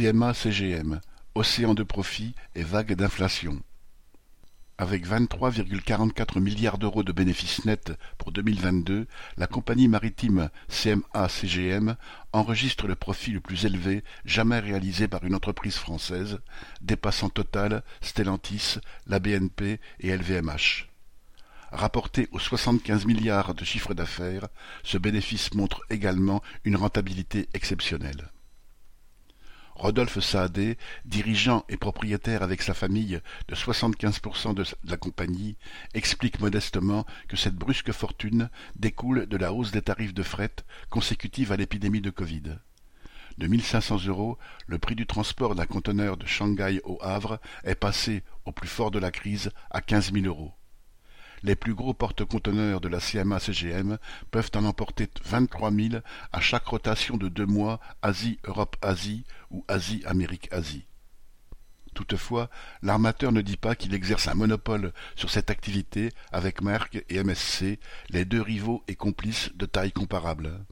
CMA-CGM, océan de profits et vague d'inflation. Avec 23,44 milliards d'euros de bénéfices nets pour 2022, la compagnie maritime CMA-CGM enregistre le profit le plus élevé jamais réalisé par une entreprise française, dépassant Total, Stellantis, la BNP et LVMH. Rapporté aux 75 milliards de chiffre d'affaires, ce bénéfice montre également une rentabilité exceptionnelle. Rodolphe Saadé, dirigeant et propriétaire avec sa famille de 75% de la compagnie, explique modestement que cette brusque fortune découle de la hausse des tarifs de fret consécutive à l'épidémie de Covid. De 1500 euros, le prix du transport d'un conteneur de Shanghai au Havre est passé, au plus fort de la crise, à 15 000 euros. Les plus gros porte-conteneurs de la CMA-CGM peuvent en emporter 23 000 à chaque rotation de deux mois Asie-Europe-Asie ou Asie-Amérique-Asie. Toutefois, l'armateur ne dit pas qu'il exerce un monopole sur cette activité avec Merck et MSC, les deux rivaux et complices de taille comparable.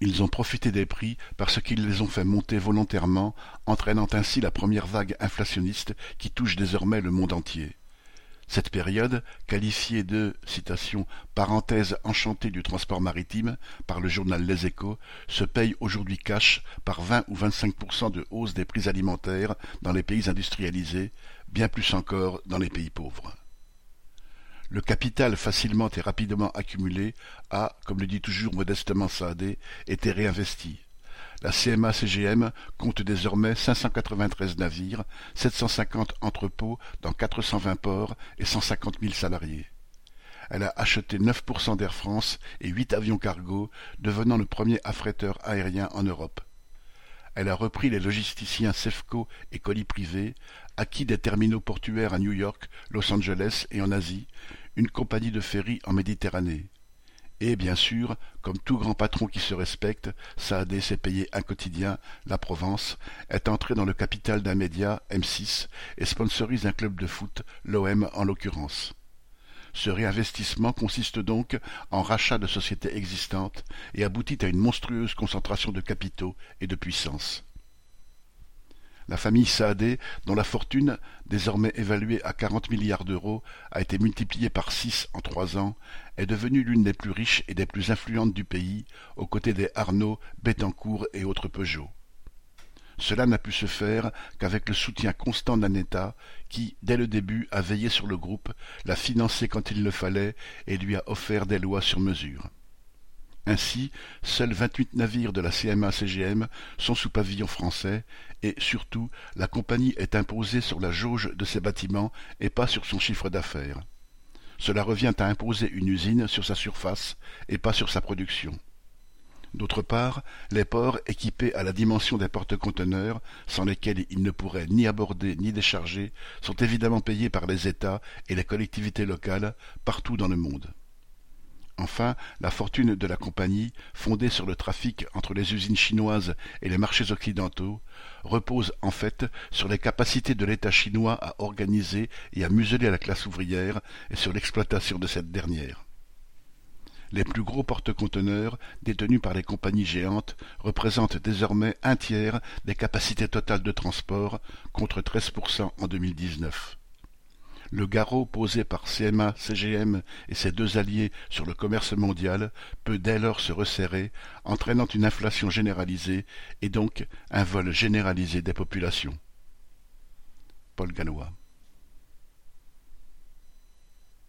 Ils ont profité des prix parce qu'ils les ont fait monter volontairement, entraînant ainsi la première vague inflationniste qui touche désormais le monde entier. Cette période, qualifiée de citation, parenthèse enchantée du transport maritime par le journal Les Échos, se paye aujourd'hui cash par 20 ou 25% de hausse des prix alimentaires dans les pays industrialisés, bien plus encore dans les pays pauvres. Le capital facilement et rapidement accumulé a, comme le dit toujours modestement Saadé, été réinvesti. La CMA-CGM compte désormais 593 navires, 750 entrepôts dans 420 ports et 150 000 salariés. Elle a acheté 9% d'Air France et 8 avions cargo, devenant le premier affréteur aérien en Europe. Elle a repris les logisticiens Sefco et Colis Privé, acquis des terminaux portuaires à New York, Los Angeles et en Asie, une compagnie de ferry en Méditerranée. Et, bien sûr, comme tout grand patron qui se respecte, Saadé s'est payé un quotidien, La Provence, est entré dans le capital d'un média, M6, et sponsorise un club de foot, l'OM en l'occurrence. Ce réinvestissement consiste donc en rachat de sociétés existantes et aboutit à une monstrueuse concentration de capitaux et de puissance. La famille Saadé, dont la fortune, désormais évaluée à quarante milliards d'euros, a été multipliée par six en trois ans, est devenue l'une des plus riches et des plus influentes du pays, aux côtés des Arnaud, Bettencourt et autres Peugeot. Cela n'a pu se faire qu'avec le soutien constant d'un État qui, dès le début, a veillé sur le groupe, l'a financé quand il le fallait et lui a offert des lois sur mesure. Ainsi, seuls vingt-huit navires de la CMA-CGM sont sous pavillon français et, surtout, la compagnie est imposée sur la jauge de ses bâtiments et pas sur son chiffre d'affaires. Cela revient à imposer une usine sur sa surface et pas sur sa production. D'autre part, les ports équipés à la dimension des porte-conteneurs, sans lesquels ils ne pourraient ni aborder ni décharger, sont évidemment payés par les États et les collectivités locales partout dans le monde. Enfin, la fortune de la compagnie, fondée sur le trafic entre les usines chinoises et les marchés occidentaux, repose en fait sur les capacités de l'État chinois à organiser et à museler la classe ouvrière et sur l'exploitation de cette dernière. Les plus gros porte-conteneurs, détenus par les compagnies géantes, représentent désormais un tiers des capacités totales de transport, contre 13% en 2019. Le garrot posé par CMA, CGM et ses deux alliés sur le commerce mondial peut dès lors se resserrer, entraînant une inflation généralisée et donc un vol généralisé des populations. Paul Gallois